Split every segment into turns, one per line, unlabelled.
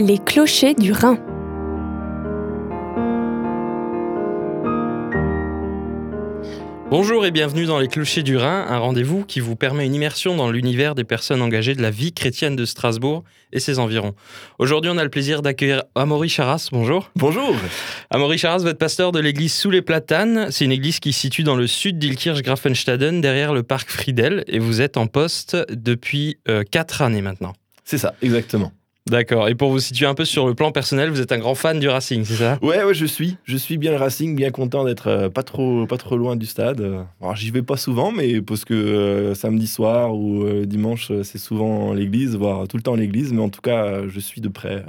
Les clochers du Rhin.
Bonjour et bienvenue dans Les Clochers du Rhin, un rendez-vous qui vous permet une immersion dans l'univers des personnes engagées de la vie chrétienne de Strasbourg et ses environs. Aujourd'hui, on a le plaisir d'accueillir Amaury Charas. Bonjour.
Bonjour.
Amaury Charas, vous êtes pasteur de l'église Sous les Platanes. C'est une église qui se situe dans le sud d'Ilkirch-Grafenstaden, derrière le parc Friedel, et vous êtes en poste depuis 4 années maintenant.
C'est ça, exactement.
D'accord. Et pour vous situer un peu sur le plan personnel, vous êtes un grand fan du Racing, c'est ça?
Ouais, ouais, je suis. Je suis bien le Racing, bien content d'être euh, pas trop, pas trop loin du stade. Alors, j'y vais pas souvent, mais parce que euh, samedi soir ou euh, dimanche, c'est souvent l'église, voire tout le temps l'église. Mais en tout cas, je suis de près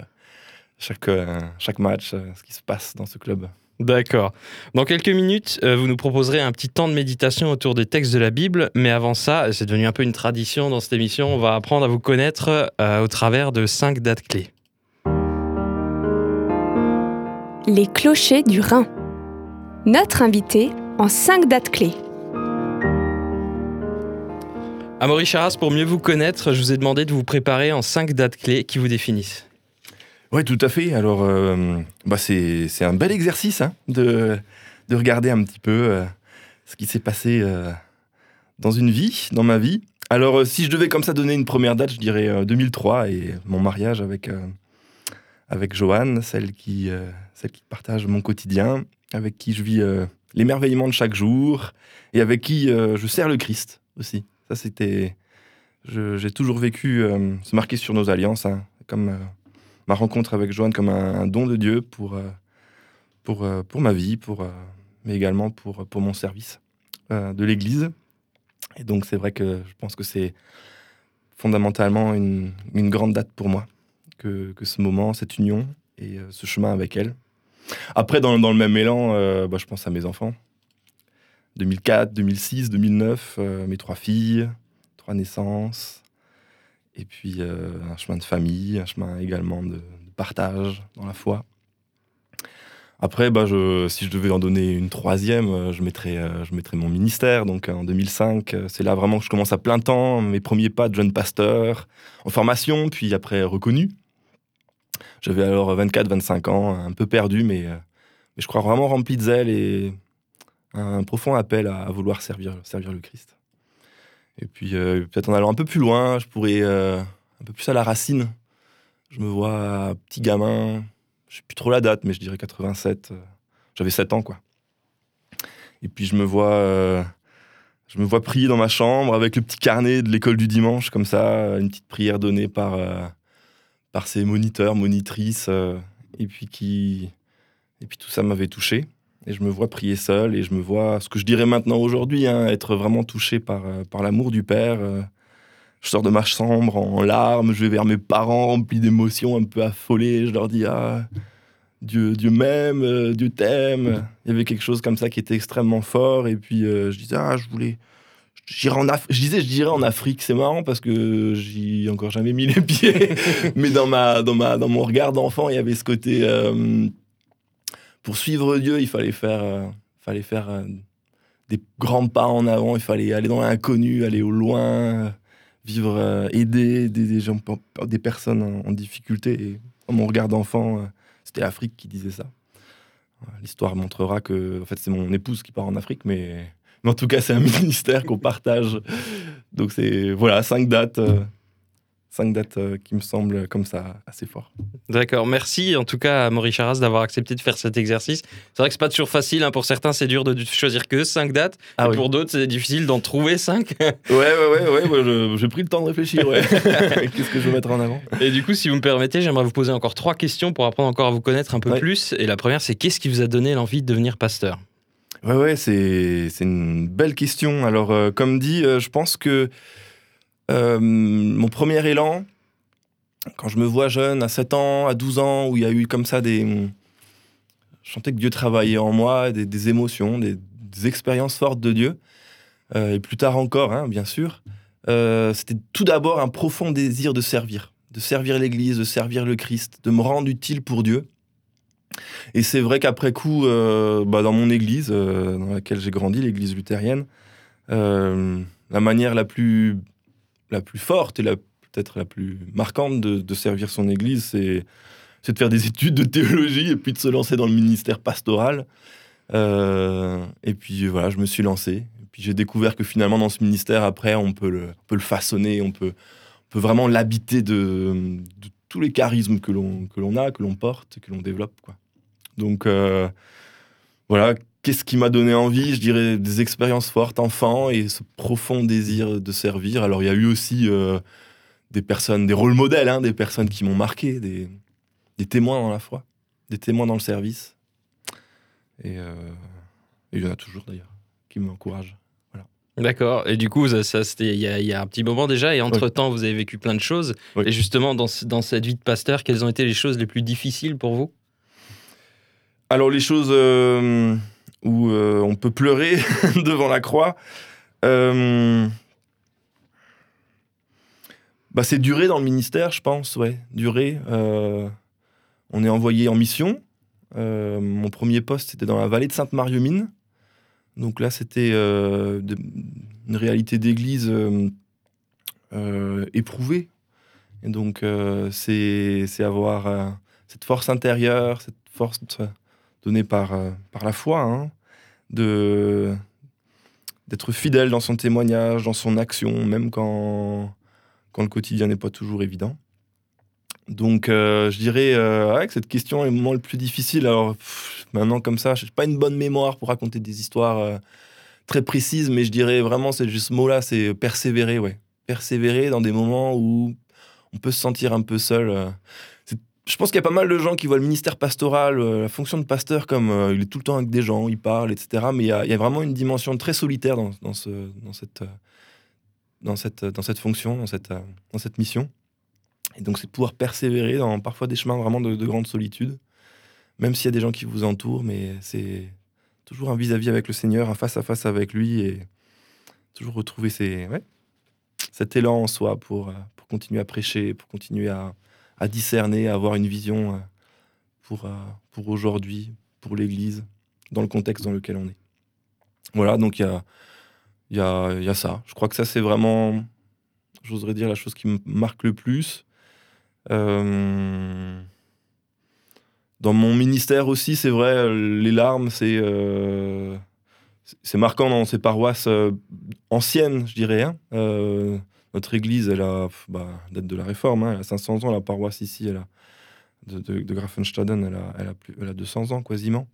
chaque, chaque match, ce qui se passe dans ce club.
D'accord. Dans quelques minutes, euh, vous nous proposerez un petit temps de méditation autour des textes de la Bible, mais avant ça, c'est devenu un peu une tradition dans cette émission, on va apprendre à vous connaître euh, au travers de cinq dates clés.
Les clochers du Rhin. Notre invité en cinq dates clés.
Amaury Charas, pour mieux vous connaître, je vous ai demandé de vous préparer en cinq dates clés qui vous définissent.
Oui, tout à fait. Alors, euh, bah c'est un bel exercice hein, de, de regarder un petit peu euh, ce qui s'est passé euh, dans une vie, dans ma vie. Alors, si je devais comme ça donner une première date, je dirais euh, 2003 et mon mariage avec, avec Joanne, celle qui, celle qui partage mon quotidien, avec qui je vis l'émerveillement de chaque jour et avec qui je sers le Christ aussi. Ça, c'était. J'ai toujours vécu, se marquer sur nos alliances, hein, comme. Ma rencontre avec Joanne comme un, don de Dieu pour, euh, pour, euh, pour ma vie, pour, euh, mais également pour, pour mon service de l'Église. Et donc c'est vrai que je pense que c'est fondamentalement une, une grande date pour moi, que, que ce moment, cette union et ce chemin avec elle. Après, dans, dans le même élan, bah, je pense à mes enfants. 2004, 2006, 2009, euh, mes trois filles, trois naissances, et puis euh, un chemin de famille, un chemin également de, partage dans la foi. Après, bah, si je devais en donner une troisième, euh, je mettrais, euh, je mettrais mon ministère. Donc en 2005, euh, c'est là vraiment que je commence à plein temps, mes premiers pas de jeune pasteur, en formation, puis après reconnu. J'avais alors 24-25 ans, un peu perdu, mais, mais je crois vraiment rempli de zèle et un profond appel à, à vouloir servir, servir le Christ. Et puis, euh, peut-être en allant un peu plus loin, je pourrais euh, un peu plus à la racine. Je me vois petit gamin, je sais plus trop la date, mais je dirais 87. euh, J'avais 7 ans, quoi. Et puis, je me vois, je me vois prier dans ma chambre avec le petit carnet de l'école du dimanche, comme ça, une petite prière donnée par, par ces moniteurs, monitrices, et puis qui, et puis tout ça m'avait touché. Et je me vois prier seul et je me vois, ce que je dirais maintenant aujourd'hui, hein, être vraiment touché par, euh, par l'amour du Père. euh. je sors de ma chambre en larmes, je vais vers mes parents remplis d'émotions, un peu affolés. Je leur dis Ah, Dieu, Dieu m'aime, euh, Dieu t'aime. Il y avait quelque chose comme ça qui était extrêmement fort. Et puis je disais Ah, je voulais. Je disais, je dirais en Afrique, c'est marrant parce que j'y ai encore jamais mis les pieds. Mais dans, ma, dans, ma, dans mon regard d'enfant, il y avait ce côté. Pour suivre Dieu, il fallait faire, euh, fallait faire euh, des grands pas en avant, il fallait aller dans l'inconnu, aller au loin, euh, vivre, aider des, gens, des personnes en, difficulté. Et mon regard d'enfant, c'était l'Afrique qui disait ça. L'histoire montrera que, en fait, c'est mon épouse qui part en Afrique, mais, mais en tout cas, c'est un ministère qu'on partage. Donc, c'est, voilà, cinq dates. Cinq dates euh, qui me semblent comme ça assez fort.
D'accord, merci en tout cas à Amaury Charas d'avoir accepté de faire cet exercice. C'est vrai que c'est pas toujours facile, hein. pour certains c'est dur de choisir que cinq dates,
Ah
et
oui.
pour d'autres c'est difficile d'en trouver cinq.
Ouais, ouais, ouais, ouais, j'ai pris le temps de réfléchir, ouais. Qu'est-ce que je veux mettre en avant?
Et du coup, si vous me permettez, j'aimerais vous poser encore trois questions pour apprendre encore à vous connaître un peu
Ouais.
plus. Et la première, c'est qu'est-ce qui vous a donné l'envie de devenir pasteur?
Ouais, ouais, c'est, c'est une belle question. Alors, euh, comme dit, euh, je pense que euh, mon premier élan, quand je me vois jeune, à 7 ans, à 12 ans, où il y a eu comme ça des. Je sentais que Dieu travaillait en moi, des, émotions, des, expériences fortes de Dieu. Euh, et plus tard encore, hein, bien sûr. Euh, c'était tout d'abord un profond désir de servir, de servir l'Église, de servir le Christ, de me rendre utile pour Dieu. Et c'est vrai qu'après coup, bah, dans mon église, dans laquelle j'ai grandi, l'église luthérienne, la manière la plus, la plus forte et peut-être la plus marquante de, servir son Église, c'est de faire des études de théologie et puis de se lancer dans le ministère pastoral. Euh, et puis voilà, je me suis lancé. Et puis j'ai découvert que finalement, dans ce ministère, après, on peut le, peut le façonner, on peut, on peut vraiment l'habiter de, tous les charismes que l'on a, que l'on porte, que l'on développe. Donc euh, voilà, qu'est-ce qui m'a donné envie Je dirais des expériences fortes enfant et ce profond désir de servir. Alors il y a eu aussi euh, des personnes, des rôles modèles, hein, des personnes qui m'ont marqué, des, des témoins dans la foi, des témoins dans le service. Euh, et, il y en a toujours d'ailleurs qui m'encouragent.
D'accord. Et du coup, ça, c'était il y, a un petit moment déjà. Et entre-temps, vous avez vécu plein de choses. Et justement, dans, dans, cette vie de pasteur, quelles ont été les choses les plus difficiles pour vous?
Alors, les choses euh, où euh, on peut pleurer devant la croix, bah, c'est durer dans le ministère, je pense. Ouais, durer. on est envoyé en mission. Euh, mon premier poste, c'était dans la vallée de Sainte-Marie-aux-Mines. Donc là, c'était euh, une réalité d'église euh, éprouvée. Et donc, c'est avoir cette force intérieure, cette force donnée par, par la foi, hein, de d'être fidèle dans son témoignage, dans son action, même quand, quand le quotidien n'est pas toujours évident. Donc, euh, je dirais euh, que cette question est le moment le plus difficile. Alors, maintenant, comme ça, je n'ai pas une bonne mémoire pour raconter des histoires euh, très précises, mais je dirais vraiment, c'est juste ce mot-là, c'est persévérer, ouais. Persévérer dans des moments où on peut se sentir un peu seul. Je pense qu'il y a pas mal de gens qui voient le ministère pastoral, la fonction de pasteur, comme il est tout le temps avec des gens, il parle, etc. Mais il y, a, vraiment une dimension très solitaire dans, dans, cette, fonction, dans cette, mission. Et donc, c'est de pouvoir persévérer dans parfois des chemins vraiment de, grande solitude, même s'il y a des gens qui vous entourent, mais c'est toujours un vis-à-vis avec le Seigneur, un face-à-face avec lui, et toujours retrouver cet élan en soi euh, pour continuer à prêcher, pour continuer à, à discerner, à avoir une vision euh, pour, euh, pour aujourd'hui, pour l'Église, dans le contexte dans lequel on est. Voilà, donc il y a, y, a, y a ça. Je crois que ça, c'est vraiment, j'oserais dire, la chose qui me marque le plus. Euh, dans mon ministère aussi, c'est vrai, les larmes, c'est marquant dans ces paroisses anciennes, je dirais. Hein. Notre église, elle a bah, date de la réforme, hein, elle a 500 ans. La paroisse ici, elle a, de, de, Grafenstaden, elle a, elle, a plus, elle a 200 ans quasiment.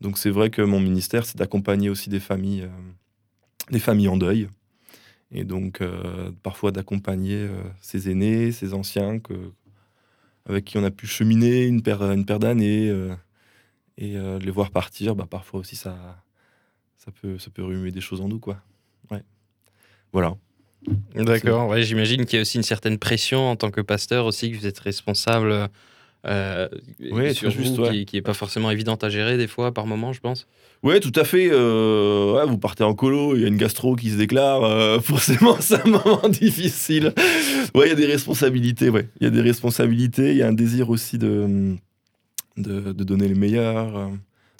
Donc c'est vrai que mon ministère, c'est d'accompagner aussi des familles, des familles en deuil. Et donc, parfois d'accompagner ces aînés, ces anciens que, avec qui on a pu cheminer une paire, d'années euh, et euh, les voir partir, bah, parfois aussi ça, ça, peut, ça peut des choses en nous. Quoi. Ouais. Voilà.
D'accord, ouais, j'imagine qu'il y a aussi une certaine pression en tant que pasteur aussi, que vous êtes responsable euh, sur juste, qui n'est pas forcément évidente à gérer des fois par moment, je pense.
Oui, tout à fait. Euh, vous partez en colo, il y a une gastro qui se déclare. Euh, forcément, c'est un moment difficile. Ouais, il y a des responsabilités. Ouais, il y a des responsabilités. Il y a un désir aussi de, de, donner le meilleur, euh,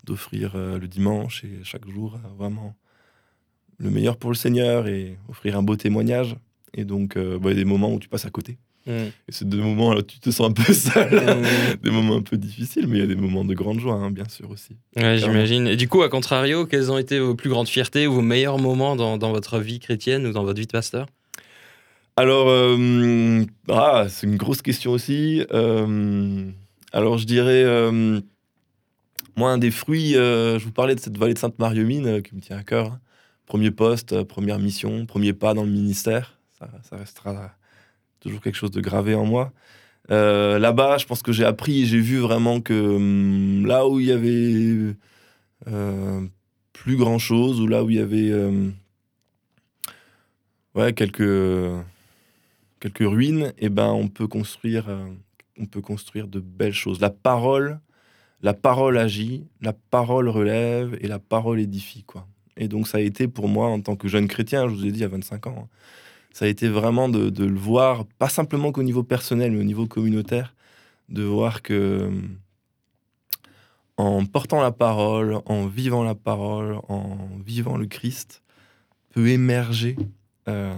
d'offrir le dimanche et chaque jour vraiment le meilleur pour le Seigneur et offrir un beau témoignage. Et donc, bah, il y a des moments où tu passes à côté. Mm. Et c'est des moments là, tu te sens un peu seul, mm. des moments un peu difficiles, mais il y a des moments de grande joie, hein, bien sûr aussi.
Ouais, j'imagine. Et du coup, à contrario, quelles ont été vos plus grandes fiertés ou vos meilleurs moments dans, dans votre vie chrétienne ou dans votre vie de pasteur?
Alors, euh, ah, c'est une grosse question aussi. Euh, alors, je dirais, euh, moi, un des fruits, je vous parlais de cette vallée de Sainte-Marie-aux-Mines qui me tient à cœur. Premier poste, première mission, premier pas dans le ministère. Ça, restera toujours quelque chose de gravé en moi. Euh, là-bas, je pense que j'ai appris j'ai vu vraiment que hum, là où il y avait euh, plus grand chose, ou là où il y avait euh, ouais, quelques, quelques ruines, et eh ben, on, peut construire, on peut construire de belles choses. La parole, la parole agit, la parole relève et la parole édifie. Quoi. Et donc, ça a été pour moi, en tant que jeune chrétien, je vous ai dit à 25 ans, hein, ça a été vraiment de, le voir, pas simplement qu'au niveau personnel, mais au niveau communautaire, de voir que en portant la parole, en vivant la parole, en vivant le Christ, peut émerger euh,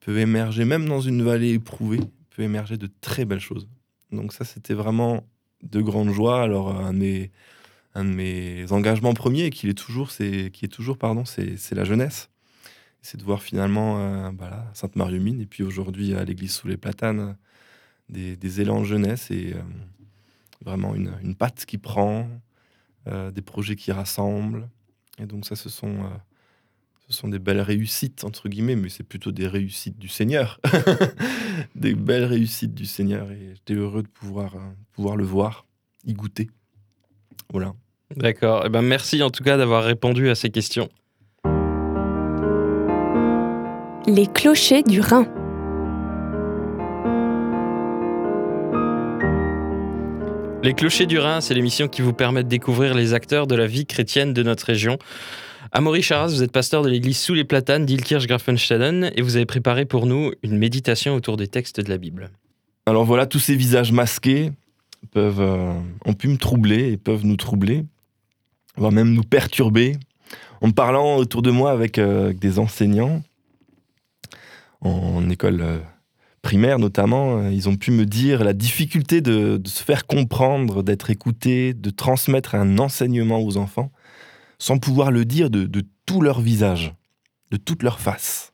peut émerger, même dans une vallée éprouvée, peut émerger de très belles choses. Donc ça, c'était vraiment de grande joie. Alors, un de mes, un de mes engagements premiers, qui est toujours, c'est, qui est toujours pardon, c'est, la jeunesse. C'est de voir finalement euh, bah Sainte-Marie-Mine, et puis aujourd'hui à l'église sous les platanes, des, des élans jeunesse et euh, vraiment une, une, patte qui prend, euh, des projets qui rassemblent. Et donc ça, ce sont, ce sont des belles réussites, entre guillemets, mais c'est plutôt des réussites du Seigneur. des belles réussites du Seigneur. Et j'étais heureux de pouvoir, pouvoir le voir, y goûter. Voilà.
D'accord. Eh ben, merci en tout cas d'avoir répondu à ces questions.
Les clochers du Rhin.
Les clochers du Rhin, c'est l'émission qui vous permet de découvrir les acteurs de la vie chrétienne de notre région. Amaury Charas, vous êtes pasteur de l'église Sous les Platanes d'Ilkirch-Grafenstaden et vous avez préparé pour nous une méditation autour des textes de la Bible.
Alors voilà, tous ces visages masqués peuvent, euh, ont pu me troubler et peuvent nous troubler, voire même nous perturber. En parlant autour de moi avec, euh, des enseignants, en école euh, primaire notamment, ils ont pu me dire la difficulté de, se faire comprendre, d'être écouté, de transmettre un enseignement aux enfants, sans pouvoir le dire de, de tout leur visage, de toute leur face.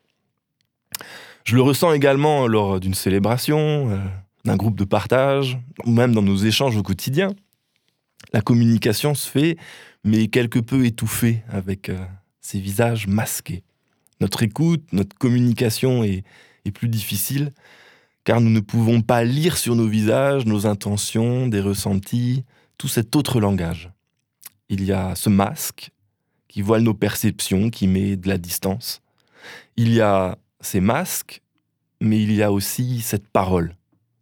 Je le ressens également lors d'une célébration, d'un groupe de partage, ou même dans nos échanges au quotidien. La communication se fait, mais quelque peu étouffée avec euh, ces visages masqués. Notre écoute, notre communication est, est plus difficile, car nous ne pouvons pas lire sur nos visages nos intentions, des ressentis, tout cet autre langage. Il y a ce masque qui voile nos perceptions, qui met de la distance. Il y a ces masques, mais il y a aussi cette parole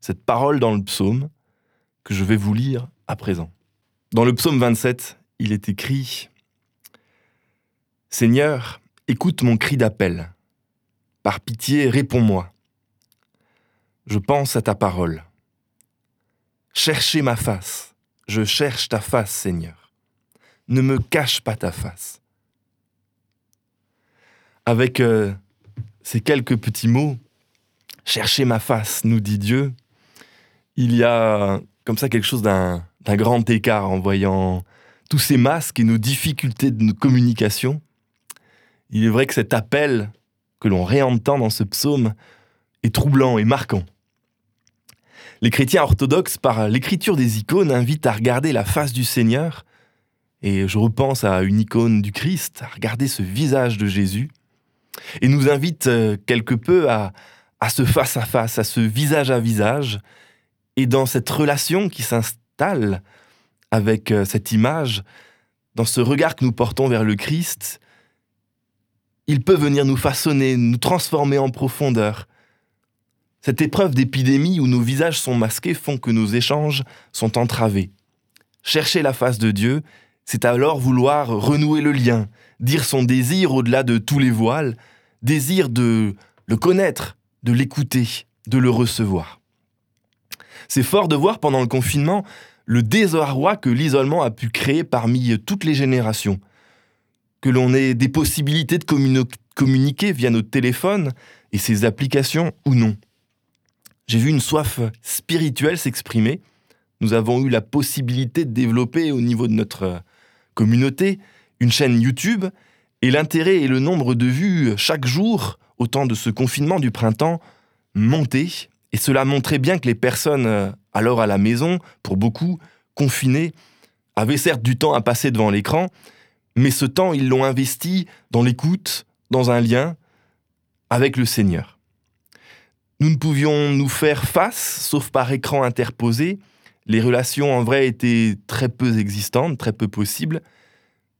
cette parole dans le psaume que je vais vous lire à présent. Dans le psaume 27, il est écrit Seigneur, écoute mon cri d'appel. Par pitié, réponds-moi. Je pense à ta parole. Cherchez ma face. Je cherche ta face, Seigneur. Ne me cache pas ta face. Avec euh, ces quelques petits mots, Cherchez ma face, nous dit Dieu, il y a comme ça quelque chose d'un grand écart en voyant tous ces masques et nos difficultés de communication. Il est vrai que cet appel que l'on réentend dans ce psaume est troublant et marquant. Les chrétiens orthodoxes, par l'écriture des icônes, invitent à regarder la face du Seigneur, et je repense à une icône du Christ, à regarder ce visage de Jésus, et nous invitent euh, quelque peu à, à ce face à face, à ce visage à visage, et dans cette relation qui s'installe avec euh, cette image, dans ce regard que nous portons vers le Christ, il peut venir nous façonner, nous transformer en profondeur. Cette épreuve d'épidémie où nos visages sont masqués font que nos échanges sont entravés. Chercher la face de Dieu, c'est alors vouloir renouer le lien, dire son désir au-delà de tous les voiles, désir de le connaître, de l'écouter, de le recevoir. C'est fort de voir pendant le confinement le désarroi que l'isolement a pu créer parmi toutes les générations. Que l'on ait des possibilités de communiquer via nos téléphones et ces applications ou non. J'ai vu une soif spirituelle s'exprimer. Nous avons eu la possibilité de développer au niveau de notre communauté une chaîne YouTube et l'intérêt et le nombre de vues chaque jour au temps de ce confinement du printemps montaient et cela montrait bien que les personnes, euh, alors à la maison, pour beaucoup, confinées, avaient certes du temps à passer devant l'écran, mais ce temps, ils l'ont investi dans l'écoute, dans un lien avec le Seigneur. Nous ne pouvions nous faire face, sauf par écran interposé. Les relations en vrai étaient très peu existantes, très peu possibles,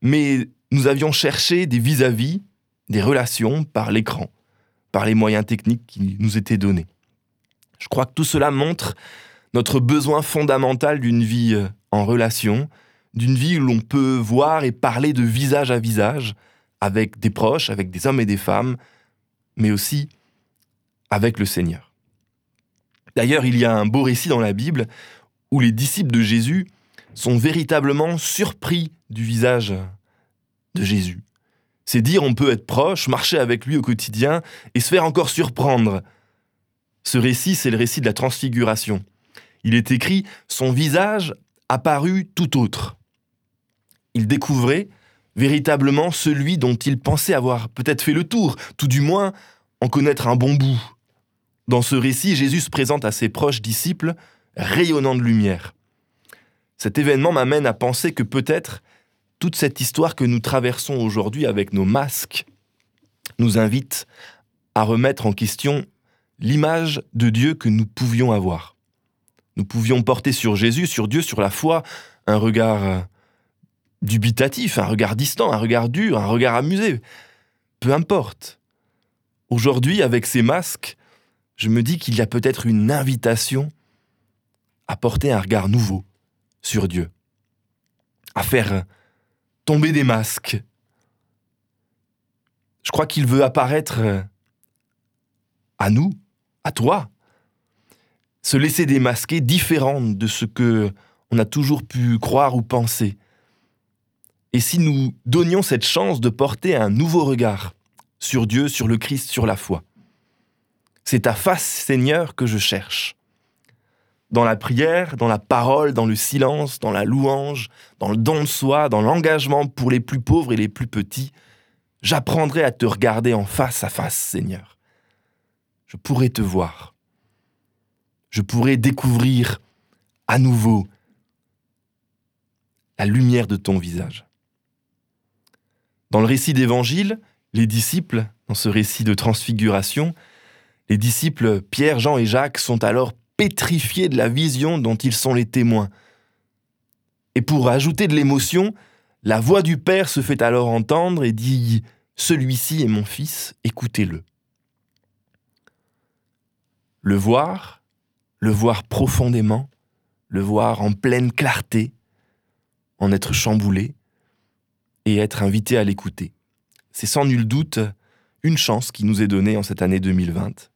mais nous avions cherché des vis-à-vis, -vis, des relations par l'écran, par les moyens techniques qui nous étaient donnés. Je crois que tout cela montre notre besoin fondamental d'une vie euh, en relation, d'une vie où l'on peut voir et parler de visage à visage avec des proches, avec des hommes et des femmes, mais aussi avec le Seigneur. D'ailleurs, il y a un beau récit dans la Bible où les disciples de Jésus sont véritablement surpris du visage de Jésus. C'est dire on peut être proche, marcher avec lui au quotidien et se faire encore surprendre. Ce récit, c'est le récit de la transfiguration. Il est écrit Son visage apparut tout autre. Il découvrait véritablement celui dont il pensait avoir peut-être fait le tour, tout du moins en connaître un bon bout. Dans ce récit, Jésus se présente à ses proches disciples rayonnant de lumière. Cet événement m'amène à penser que peut-être toute cette histoire que nous traversons aujourd'hui avec nos masques nous invite à remettre en question l'image de Dieu que nous pouvions avoir. Nous pouvions porter sur Jésus, sur Dieu, sur la foi, un regard euh, dubitatif, un regard distant, un regard dur, un regard amusé. Peu importe. Aujourd'hui, avec ces masques, je me dis qu'il y a peut-être une invitation à porter un regard nouveau sur Dieu, à faire tomber des masques. Je crois qu'il veut apparaître à nous, à toi, se laisser démasquer différent de ce que on a toujours pu croire ou penser. Et si nous donnions cette chance de porter un nouveau regard sur Dieu, sur le Christ, sur la foi C'est ta face, Seigneur, que je cherche. Dans la prière, dans la parole, dans le silence, dans la louange, dans le don de soi, dans l'engagement pour les plus pauvres et les plus petits, j'apprendrai à te regarder en face à face, Seigneur. Je pourrai te voir. Je pourrai découvrir à nouveau la lumière de ton visage. Dans le récit d'évangile, les disciples, dans ce récit de transfiguration, les disciples Pierre, Jean et Jacques sont alors pétrifiés de la vision dont ils sont les témoins. Et pour ajouter de l'émotion, la voix du Père se fait alors entendre et dit ⁇ Celui-ci est mon Fils, écoutez-le ⁇ Le voir, le voir profondément, le voir en pleine clarté, en être chamboulé, et être invité à l'écouter. C'est sans nul doute une chance qui nous est donnée en cette année 2020,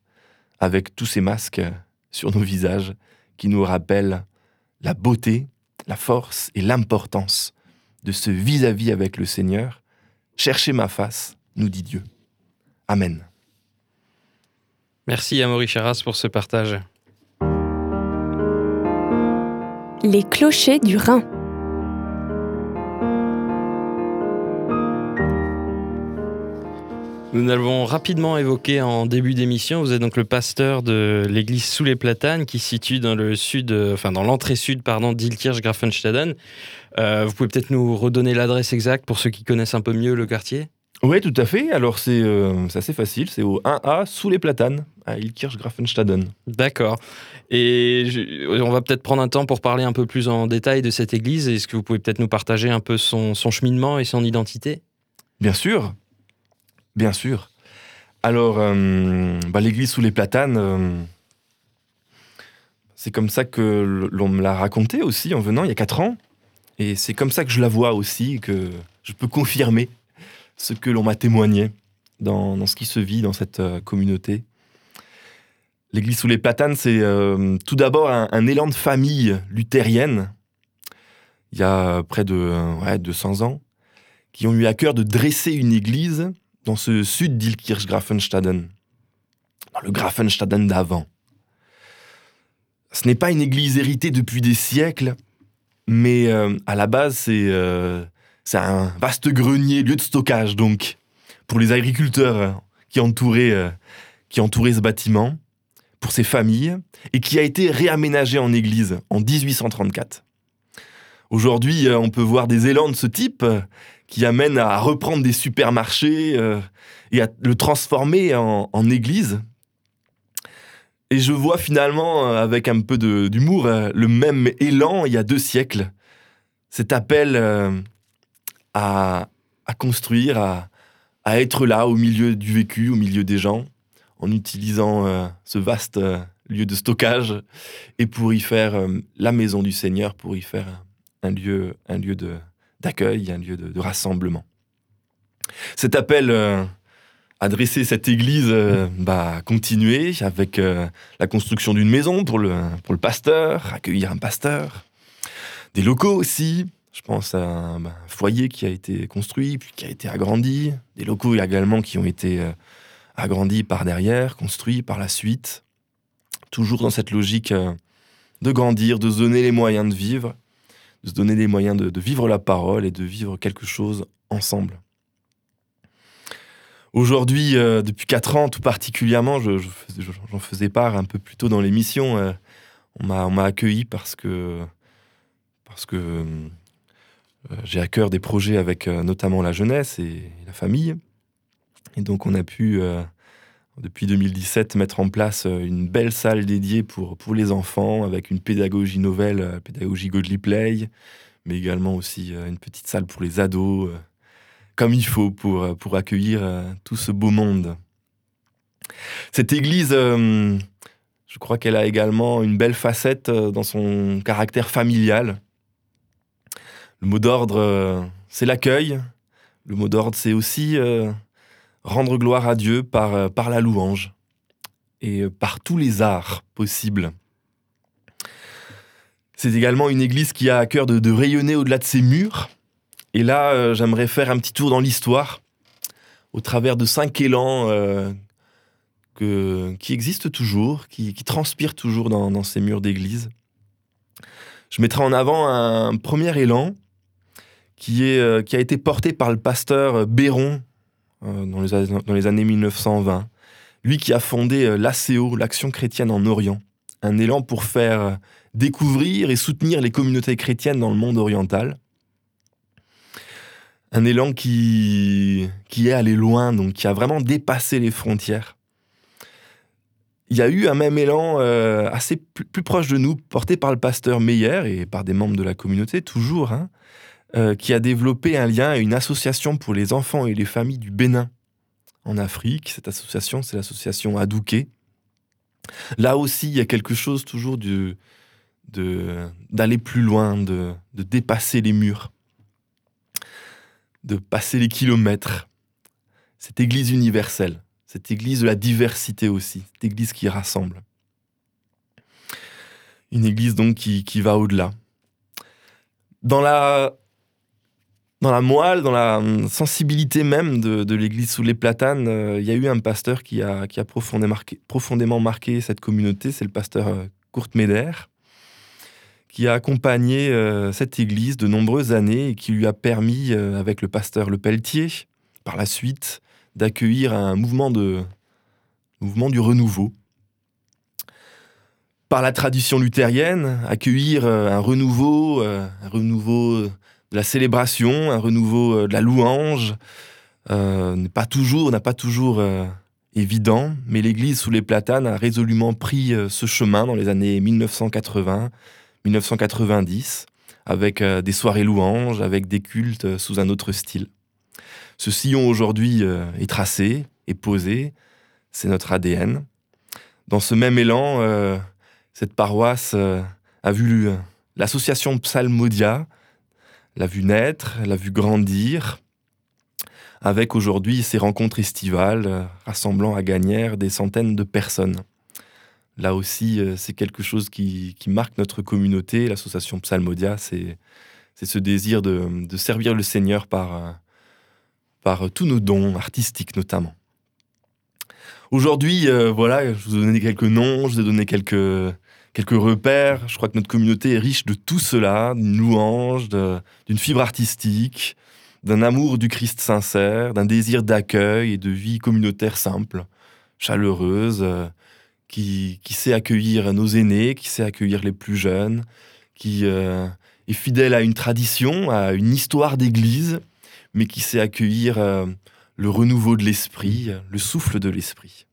avec tous ces masques sur nos visages qui nous rappellent la beauté, la force et l'importance de ce vis-à-vis avec le Seigneur. Cherchez ma face, nous dit Dieu. Amen.
Merci à Maurice Charas pour ce partage.
Les clochers du Rhin.
Nous l'avons rapidement évoqué en début d'émission. Vous êtes donc le pasteur de l'église sous les platanes qui se situe dans le sud, enfin dans l'entrée sud, pardon, d'Ilkirch-Grafenstaden. Euh, vous pouvez peut-être nous redonner l'adresse exacte pour ceux qui connaissent un peu mieux le quartier?
Oui, tout à fait. Alors c'est euh, assez facile. C'est au 1A sous les platanes à Ilkirch-Grafenstaden.
D'accord. Et on va peut-être prendre un temps pour parler un peu plus en détail de cette église. Est-ce que vous pouvez peut-être nous partager un peu son, son cheminement et son identité?
Bien sûr. Bien sûr. Alors, euh, bah, l'église sous les platanes, euh, c'est comme ça que l'on me l'a raconté aussi en venant il y a quatre ans. Et c'est comme ça que je la vois aussi, que je peux confirmer ce que l'on m'a témoigné dans, ce qui se vit dans cette euh, communauté. L'église sous les platanes, c'est tout d'abord un, élan de famille luthérienne, il y a près de ouais, 200 ans, qui ont eu à cœur de dresser une église dans ce sud d'Ilkirch-Grafenstaden, dans le Grafenstaden d'avant. Ce n'est pas une église héritée depuis des siècles, mais euh, à la base, euh, c'est un vaste grenier, lieu de stockage, donc, pour les agriculteurs euh, qui entouraient, qui entouraient ce bâtiment, pour ces familles, et qui a été réaménagé en église en 1834. Aujourd'hui, on peut voir des élans de ce type qui amène à reprendre des supermarchés euh, et à le transformer en, église. Et je vois finalement, euh, avec un peu d'humour, euh, le même élan il y a deux siècles. Cet appel à, construire, à, à, être là au milieu du vécu, au milieu des gens, en utilisant ce vaste lieu de stockage et pour y faire la maison du Seigneur, pour y faire un lieu, un lieu de, d'accueil, un lieu de, rassemblement. Cet appel euh, à dresser cette église euh, bah, continuer avec euh, la construction d'une maison pour le, pour le pasteur, accueillir un pasteur, des locaux aussi, Je pense à un, bah, un foyer qui a été construit, puis qui a été agrandi, des locaux également qui ont été euh, agrandis par derrière, construits par la suite, toujours dans cette logique euh, de grandir, de se donner les moyens de vivre, de se donner les moyens de, vivre la parole et de vivre quelque chose ensemble. Aujourd'hui, euh, depuis 4 ans tout particulièrement, j'en faisais part un peu plus tôt dans l'émission, on m'a accueilli parce que, parce que euh, j'ai à cœur des projets avec euh, notamment la jeunesse et la famille. Et donc on a pu, euh, depuis 2017, mettre en place euh, une belle salle dédiée pour, pour les enfants, avec une pédagogie nouvelle, euh, pédagogie Godly Play, mais également aussi euh, une petite salle pour les ados, euh, comme il faut pour, euh, pour accueillir euh, tout ce beau monde. Cette église, euh, je crois qu'elle a également une belle facette euh, dans son caractère familial. Le mot d'ordre, euh, c'est l'accueil. Le mot d'ordre, c'est aussi euh, rendre gloire à Dieu par, euh, par la louange et par tous les arts possibles. C'est également une église qui a à cœur de, rayonner au-delà de ses murs. Et là, j'aimerais faire un petit tour dans l'histoire, au travers de cinq élans que- qui existent toujours, qui, transpirent toujours dans ces murs d'église. Je mettrai en avant un premier élan euh, qui a été porté par le pasteur Béron euh, dans, les, années 1920. Lui qui a fondé euh, l'ACO, l'Action chrétienne en Orient. Un élan pour faire euh, découvrir et soutenir les communautés chrétiennes dans le monde oriental. Un élan qui, qui est allé loin, donc qui a vraiment dépassé les frontières. Il y a eu un même élan euh, assez plus, plus proche de nous, porté par le pasteur Meyer et par des membres de la communauté, toujours, hein, euh, qui a développé un lien et une association pour les enfants et les familles du Bénin en Afrique. Cette association, c'est l'association Adouké. Là aussi, il y a quelque chose toujours de- d'aller plus loin, de, de dépasser les murs, de passer les kilomètres. Cette église universelle, cette église de la diversité aussi, cette église qui rassemble. Une église donc qui, qui va au-delà. Dans la, dans la moelle, dans la hum, sensibilité même de, l'église sous les platanes, euh, il y a eu un pasteur qui a, profondément, marqué, cette communauté, c'est le pasteur euh, Kurt Meder, qui a accompagné euh, cette église de nombreuses années et qui lui a permis, avec le pasteur Le Pelletier, par la suite, d'accueillir un mouvement, mouvement du renouveau. Par la tradition luthérienne, accueillir un renouveau, un renouveau la célébration, un renouveau euh, de la louange, euh, n'est pas toujours, euh, évident, mais l'Église sous les platanes a résolument pris ce chemin dans les années 1980, 1990, avec des soirées louanges, avec des cultes sous un autre style. Ce sillon aujourd'hui est tracé, est posé, c'est notre ADN. Dans ce même élan, cette paroisse a vu l'association Psalmodia, l'a vu naître, l'a vu grandir, avec aujourd'hui ces rencontres estivales euh, rassemblant à Gagnères des centaines de personnes. Là aussi, euh, c'est quelque chose qui, marque notre communauté. L'association Psalmodia, c'est ce désir de, servir le Seigneur par, euh, par tous nos dons artistiques notamment. Aujourd'hui, voilà, je vous ai donné quelques noms, je vous ai donné quelques, quelques repères. Je crois que notre communauté est riche de tout cela, d'une louange, d'une fibre artistique, d'un amour du Christ sincère, d'un désir d'accueil et de vie communautaire simple, chaleureuse, euh, qui, sait accueillir nos aînés, qui sait accueillir les plus jeunes, qui euh, est fidèle à une tradition, à une histoire d'église, mais qui sait accueillir euh, le renouveau de l'esprit, le souffle de l'esprit.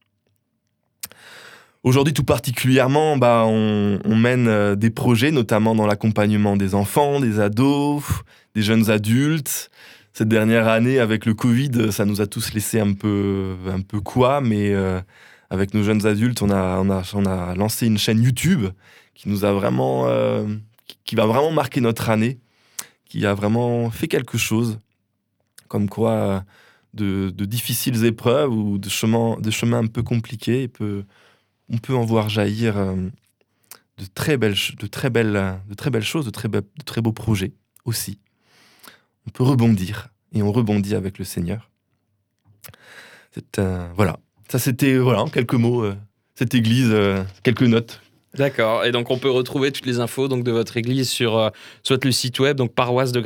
Aujourd'hui, tout particulièrement, bah, on, mène euh, des projets, notamment dans l'accompagnement des enfants, des ados, des jeunes adultes. Cette dernière année, avec le Covid, ça nous a tous laissé un peu, un peu quoi, mais euh, avec nos jeunes adultes, on a, lancé une chaîne YouTube qui nous a vraiment, euh, qui- va vraiment marquer notre année, qui a vraiment fait quelque chose, comme quoi de, difficiles épreuves ou de chemins, de chemins un peu compliqués, peut, on peut en voir jaillir euh, de très belles, de très belles, de très belles choses, de très, beaux projets aussi. on peut rebondir et on rebondit avec le Seigneur. Un voilà. Ça c'était voilà en quelques mots euh, cette église, euh, quelques notes
D'accord. Et donc, on peut retrouver toutes les infos donc, de votre église sur euh, soit le site web, donc paroisse de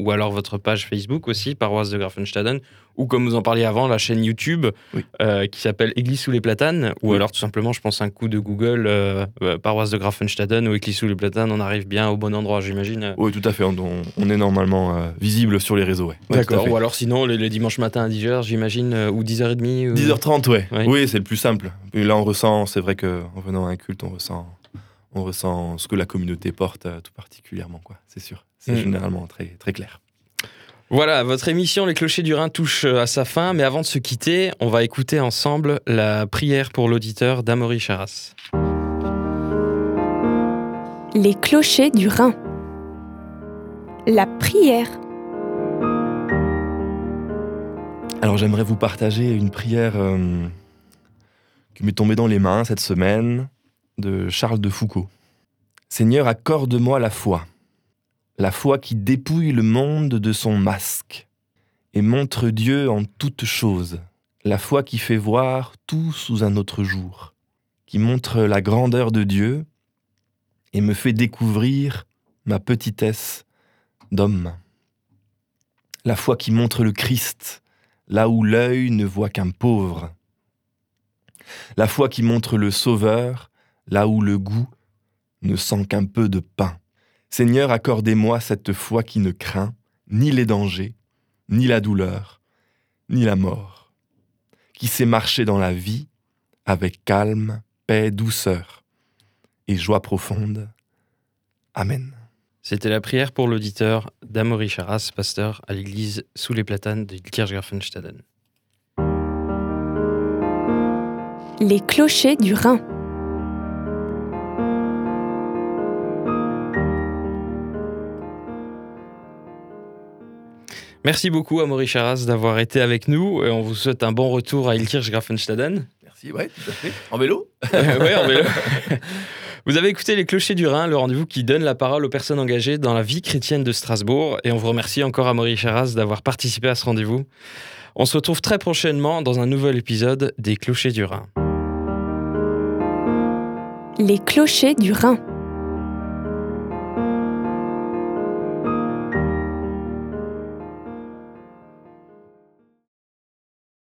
ou alors votre page Facebook aussi, paroisse de Grafenstaden, ou comme vous en parliez avant, la chaîne YouTube
Oui.
euh, qui s'appelle Église sous les platanes, ou
Oui.
alors tout simplement, je pense, un coup de Google, euh, euh, paroisse de Grafenstaden ou Église sous les platanes, on arrive bien au bon endroit, j'imagine.
Oui, tout à fait. On, on est normalement euh, visible sur les réseaux. Ouais. Ouais,
D'accord. Ou alors sinon, les, les dimanches matins à 10h, j'imagine, ou 10h30. ou-
10h30, ouais.
Oui.
Oui, c'est le plus simple. Et là, on ressent, c'est vrai qu'en venant à un culte, on ressent, on ressent ce que la communauté porte tout particulièrement, quoi. C'est sûr. C'est
Mm.
généralement très, très clair.
Voilà, votre émission Les Clochers du Rhin touche euh, à sa fin, mais avant de se quitter, on va écouter ensemble la prière pour l'auditeur d'Amaury Charas.
Les clochers du Rhin. La prière.
Alors, j'aimerais vous partager une prière euh, qui m'est tombée dans les mains cette semaine de Charles de Foucault. Seigneur, accorde-moi la foi, la foi qui dépouille le monde de son masque et montre Dieu en toutes choses, la foi qui fait voir tout sous un autre jour, qui montre la grandeur de Dieu et me fait découvrir ma petitesse d'homme. La foi qui montre le Christ, là où l'œil ne voit qu'un pauvre. La foi qui montre le Sauveur, là où le goût ne sent qu'un peu de pain. Seigneur, accordez-moi cette foi qui ne craint ni les dangers, ni la douleur, ni la mort, qui sait marcher dans la vie avec calme, paix, douceur et joie profonde. Amen.
C'était la prière pour l'auditeur d'Amaury Charas, pasteur à l'église sous les platanes de Kirchgrafenstaden.
Les clochers du Rhin.
Merci beaucoup Amaury Charas d'avoir été avec nous et on vous souhaite un bon retour à Ilkirchgrafenstaden.
Merci, ouais, tout à fait. En vélo
ouais, en vélo. Vous avez écouté Les Clochers du Rhin, le rendez-vous qui donne la parole aux personnes engagées dans la vie chrétienne de Strasbourg. Et on vous remercie encore, Amaury Charas, d'avoir participé à ce rendez-vous. On se retrouve très prochainement dans un nouvel épisode des Clochers du Rhin.
Les clochers du Rhin.